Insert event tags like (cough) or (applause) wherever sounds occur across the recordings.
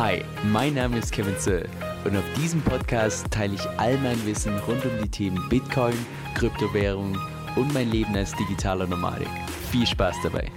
Hi, mein Name ist Kevin Zöll und auf diesem Podcast teile ich all mein Wissen rund um die Themen Bitcoin, Kryptowährung und mein Leben als digitaler Nomadik. Viel Spaß dabei!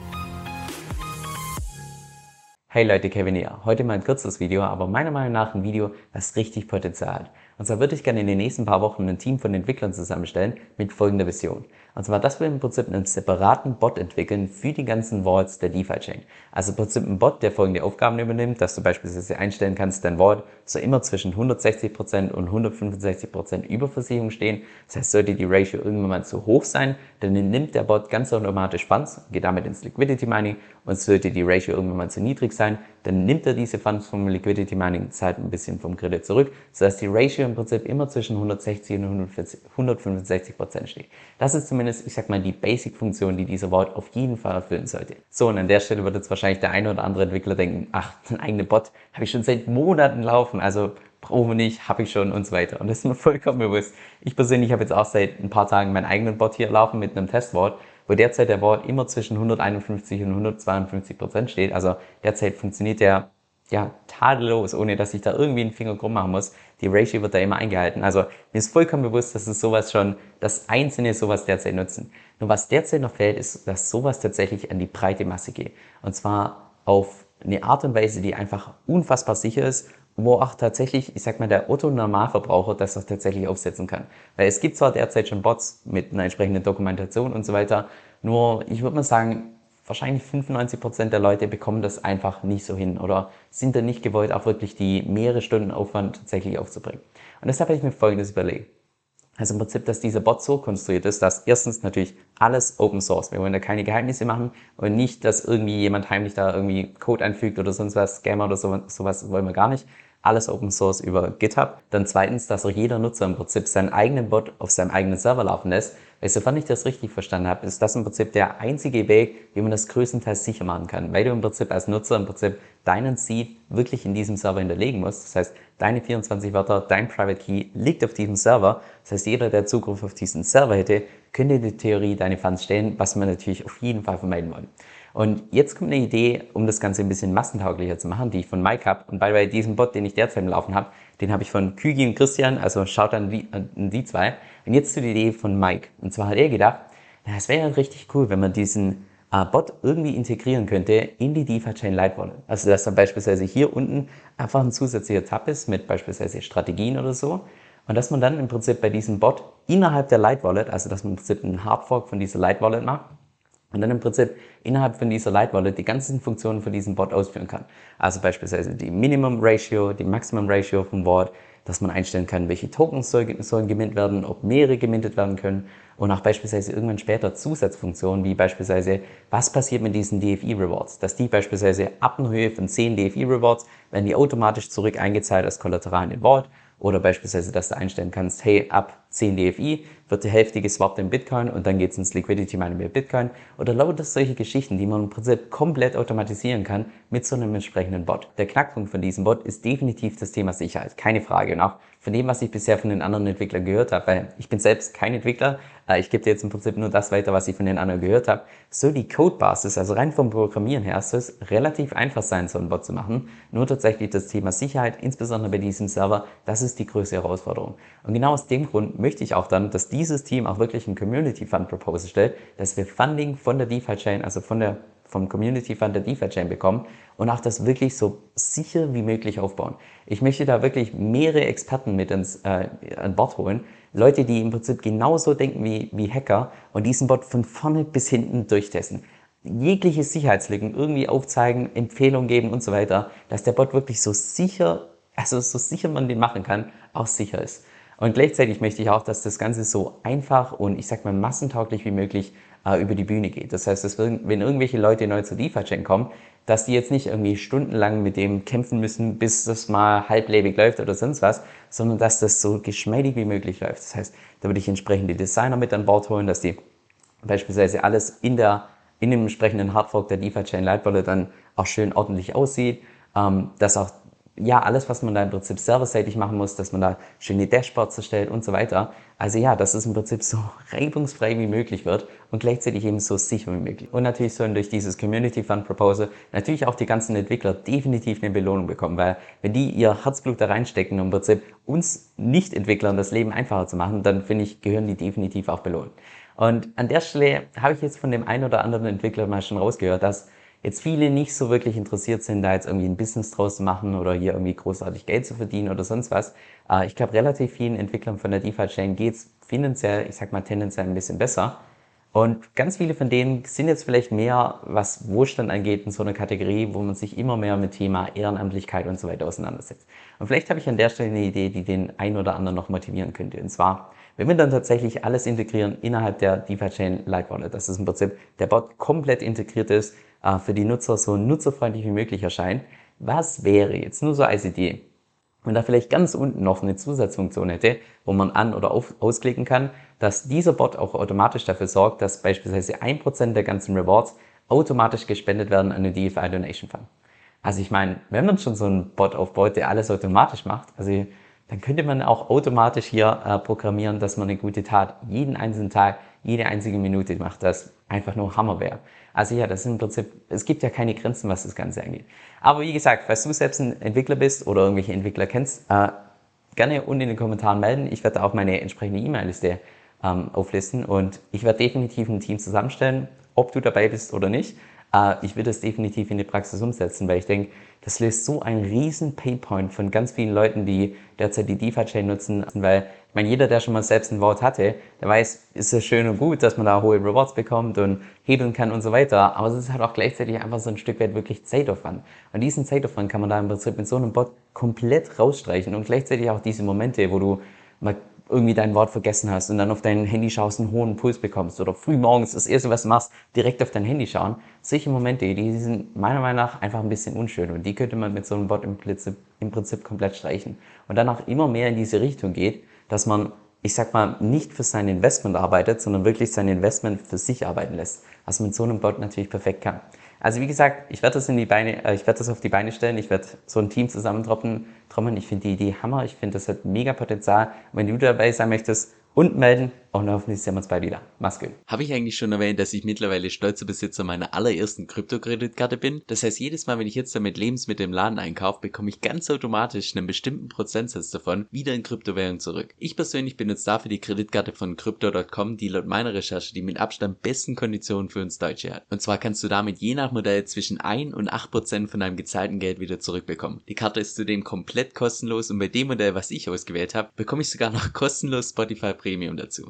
Hey Leute, Kevin hier. Heute mal ein kurzes Video, aber meiner Meinung nach ein Video, das richtig Potenzial hat. Und zwar würde ich gerne in den nächsten paar Wochen ein Team von Entwicklern zusammenstellen mit folgender Vision. Und zwar, dass wir im Prinzip einen separaten Bot entwickeln für die ganzen Vaults der DeFi-Chain. Also im Prinzip ein Bot, der folgende Aufgaben übernimmt, dass du beispielsweise einstellen kannst, dein Vault soll immer zwischen 160% und 165% Überversicherung stehen. Das heißt, sollte die Ratio irgendwann mal zu hoch sein, dann nimmt der Bot ganz automatisch Funds, geht damit ins Liquidity Mining und sollte die Ratio irgendwann mal zu niedrig sein, dann nimmt er diese Funds vom Liquidity Mining Zeit ein bisschen vom Kredit zurück, sodass die Ratio im Prinzip immer zwischen 160 und 165% steht. Das ist zumindest ich sag mal, die Basic-Funktion, die dieser Vault auf jeden Fall erfüllen sollte. So, und an der Stelle wird jetzt wahrscheinlich der eine oder andere Entwickler denken, ach, ein eigener Bot habe ich schon seit Monaten laufen, also brauchen nicht, habe ich schon und so weiter. Und das ist mir vollkommen bewusst. Ich persönlich habe jetzt auch seit ein paar Tagen meinen eigenen Bot hier laufen mit einem Testwort, wo derzeit der Vault immer zwischen 151 und 152 Prozent steht. Also derzeit funktioniert der ja, tadellos, ohne dass ich da irgendwie einen Finger krumm machen muss. Die Ratio wird da immer eingehalten. Also mir ist vollkommen bewusst, dass es sowas schon, dass Einzelne sowas derzeit nutzen. Nur was derzeit noch fehlt, ist, dass sowas tatsächlich an die breite Masse geht. Und zwar auf eine Art und Weise, die einfach unfassbar sicher ist, wo auch tatsächlich, ich sag mal, der Otto-Normalverbraucher das auch tatsächlich aufsetzen kann. Weil es gibt zwar derzeit schon Bots mit einer entsprechenden Dokumentation und so weiter, nur ich würde mal sagen, wahrscheinlich 95% der Leute bekommen das einfach nicht so hin oder sind dann nicht gewollt, auch wirklich die mehrere Stunden Aufwand tatsächlich aufzubringen. Und deshalb habe ich mir Folgendes überlegt. Also im Prinzip, dass dieser Bot so konstruiert ist, dass erstens natürlich alles Open Source. Wir wollen da keine Geheimnisse machen und nicht, dass irgendwie jemand heimlich da irgendwie Code einfügt oder sonst was, Scammer oder so, sowas wollen wir gar nicht. Alles Open Source über GitHub. Dann zweitens, dass auch jeder Nutzer im Prinzip seinen eigenen Bot auf seinem eigenen Server laufen lässt weil sofern ich das richtig verstanden habe, ist das im Prinzip der einzige Weg, wie man das größtenteils sicher machen kann, weil du im Prinzip als Nutzer im Prinzip deinen Seed wirklich in diesem Server hinterlegen musst. Das heißt, deine 24 Wörter, dein Private Key liegt auf diesem Server. Das heißt, jeder, der Zugriff auf diesen Server hätte, könnte in der Theorie deine Funds stellen, was wir natürlich auf jeden Fall vermeiden wollen. Und jetzt kommt eine Idee, um das Ganze ein bisschen massentauglicher zu machen, die ich von Mike habe. Und bei, diesem Bot, den ich derzeit im Laufen habe, den habe ich von Kügi und Christian, also schaut an die, an die zwei. Und jetzt zu der Idee von Mike. Und zwar hat er gedacht, na, es wäre richtig cool, wenn man diesen äh, Bot irgendwie integrieren könnte in die DeFi-Chain Light Wallet. Also dass dann beispielsweise hier unten einfach ein zusätzlicher Tab ist mit beispielsweise Strategien oder so. Und dass man dann im Prinzip bei diesem Bot innerhalb der Light Wallet, also dass man im Prinzip einen Hardfork von dieser Light Wallet macht, und dann im Prinzip innerhalb von dieser Light Wallet die ganzen Funktionen von diesem Bot ausführen kann. Also beispielsweise die Minimum Ratio, die Maximum Ratio vom Bot, dass man einstellen kann, welche Tokens soll, sollen gemintet werden, ob mehrere gemintet werden können. Und auch beispielsweise irgendwann später Zusatzfunktionen, wie beispielsweise, was passiert mit diesen DFI Rewards, dass die beispielsweise ab einer Höhe von 10 DFI Rewards werden die automatisch zurück eingezahlt als Kollateral in den Vault oder beispielsweise, dass du einstellen kannst, hey, ab 10 DFI wird die Hälfte geswappt in Bitcoin und dann geht es ins Liquidity Mining mit Bitcoin. Oder lauter solche Geschichten, die man im Prinzip komplett automatisieren kann mit so einem entsprechenden Bot. Der Knackpunkt von diesem Bot ist definitiv das Thema Sicherheit, keine Frage. Und auch von dem, was ich bisher von den anderen Entwicklern gehört habe, weil ich bin selbst kein Entwickler, äh, ich gebe dir jetzt im Prinzip nur das weiter, was ich von den anderen gehört habe. So die Codebasis, also rein vom Programmieren her, soll es relativ einfach sein, so einen Bot zu machen. Nur tatsächlich das Thema Sicherheit, insbesondere bei diesem Server, das ist die größte Herausforderung. Und genau aus dem Grund möchte ich auch dann, dass dieses Team auch wirklich ein Community Fund Proposal stellt, dass wir Funding von der DeFi Chain, also von der vom Community Fund der DeFi Chain bekommen und auch das wirklich so sicher wie möglich aufbauen. Ich möchte da wirklich mehrere Experten mit ins, äh, an Bord holen. Leute, die im Prinzip genauso denken wie, wie Hacker und diesen Bot von vorne bis hinten durchtesten. Jegliche Sicherheitslücken irgendwie aufzeigen, Empfehlungen geben und so weiter, dass der Bot wirklich so sicher, also so sicher man den machen kann, auch sicher ist. Und gleichzeitig möchte ich auch, dass das Ganze so einfach und ich sag mal massentauglich wie möglich äh, über die Bühne geht. Das heißt, dass wenn, irgendwelche Leute neu zu DeFi-Chain kommen, dass die jetzt nicht irgendwie stundenlang mit dem kämpfen müssen, bis das mal halblebig läuft oder sonst was, sondern dass das so geschmeidig wie möglich läuft. Das heißt, da würde ich entsprechende Designer mit an Bord holen, dass die beispielsweise alles in der in dem entsprechenden Hardfork der DeFi Chain Light Wallet dann auch schön ordentlich aussieht, ähm, dass auch ja, alles, was man da im Prinzip serverseitig machen muss, dass man da schöne Dashboards erstellt und so weiter. Also ja, dass es im Prinzip so (laughs) reibungsfrei wie möglich wird und gleichzeitig eben so sicher wie möglich. Und natürlich sollen durch dieses Community Fund Proposal natürlich auch die ganzen Entwickler definitiv eine Belohnung bekommen, weil wenn die ihr Herzblut da reinstecken, um im Prinzip uns Nicht-Entwicklern das Leben einfacher zu machen, dann finde ich, gehören die definitiv auch belohnt. Und an der Stelle habe ich jetzt von dem einen oder anderen Entwickler mal schon rausgehört, dass jetzt viele nicht so wirklich interessiert sind, da jetzt irgendwie ein Business draus zu machen oder hier irgendwie großartig Geld zu verdienen oder sonst was. Äh, ich glaube, relativ vielen Entwicklern von der DeFi-Chain geht's finanziell, ich sag mal tendenziell ein bisschen besser. Und ganz viele von denen sind jetzt vielleicht mehr, was Wohlstand angeht, in so einer Kategorie, wo man sich immer mehr mit Thema Ehrenamtlichkeit und so weiter auseinandersetzt. Und vielleicht habe ich an der Stelle eine Idee, die den einen oder anderen noch motivieren könnte. Und zwar, wenn wir dann tatsächlich alles integrieren innerhalb der DeFi-Chain Light Wallet, dass es im Prinzip der Bot komplett integriert ist, äh, für die Nutzer so nutzerfreundlich wie möglich erscheint. Was wäre jetzt nur so als Idee, wenn da vielleicht ganz unten noch eine Zusatzfunktion hätte, wo man an- oder auf, ausklicken kann, dass dieser Bot auch automatisch dafür sorgt, dass beispielsweise ein Prozent der ganzen Rewards automatisch gespendet werden an den DFI Donation Fund. Also ich meine, wenn man schon so einen Bot aufbaut, der alles automatisch macht, also dann könnte man auch automatisch hier äh, programmieren, dass man eine gute Tat jeden einzelnen Tag, jede einzige Minute macht, das einfach nur Hammer wäre. Also ja, das ist im Prinzip, es gibt ja keine Grenzen, was das Ganze angeht. Aber wie gesagt, falls du selbst ein Entwickler bist oder irgendwelche Entwickler kennst, äh, gerne unten in den Kommentaren melden. Ich werde auch meine entsprechende E-Mail-Liste ähm, auflisten und ich werde definitiv ein Team zusammenstellen, ob du dabei bist oder nicht. Äh, ich will das definitiv in die Praxis umsetzen, weil ich denke, das löst so einen riesen Painpoint von ganz vielen Leuten, die derzeit die DeFi-Chain nutzen, weil ich meine, jeder, der schon mal selbst ein Wort hatte, der weiß, ist es schön und gut, dass man da hohe Rewards bekommt und hebeln kann und so weiter, aber es ist halt auch gleichzeitig einfach so ein Stück weit wirklich Zeitaufwand. Und diesen Zeitaufwand kann man da im Prinzip mit so einem Bot komplett rausstreichen und gleichzeitig auch diese Momente, wo du mal irgendwie dein Wort vergessen hast und dann auf dein Handy schaust, einen hohen Puls bekommst oder früh morgens das erste, was du machst, direkt auf dein Handy schauen. Solche Momente, die sind meiner Meinung nach einfach ein bisschen unschön und die könnte man mit so einem Bot im Prinzip, im Prinzip komplett streichen. Und dann auch immer mehr in diese Richtung geht, dass man, ich sag mal, nicht für sein Investment arbeitet, sondern wirklich sein Investment für sich arbeiten lässt, was man mit so einem Bot natürlich perfekt kann. Also wie gesagt, ich werde das in die Beine, äh, ich werde das auf die Beine stellen, ich werde so ein Team zusammentroppen, trommeln. Ich finde die Idee Hammer, ich finde das hat mega Potenzial. Wenn du dabei sein möchtest, und melden und hoffentlich sehen wir uns bald wieder. Mach's gut. Habe ich eigentlich schon erwähnt, dass ich mittlerweile stolzer Besitzer meiner allerersten Kryptokreditkarte bin? Das heißt, jedes Mal, wenn ich jetzt damit Lebensmittel im Laden einkaufe, bekomme ich ganz automatisch einen bestimmten Prozentsatz davon wieder in Kryptowährung zurück. Ich persönlich benutze dafür die Kreditkarte von Crypto.com, die laut meiner Recherche die mit Abstand besten Konditionen für uns Deutsche hat. Und zwar kannst du damit je nach Modell zwischen 1 und 8 Prozent von deinem gezahlten Geld wieder zurückbekommen. Die Karte ist zudem komplett kostenlos und bei dem Modell, was ich ausgewählt habe, bekomme ich sogar noch kostenlos Spotify Premium dazu.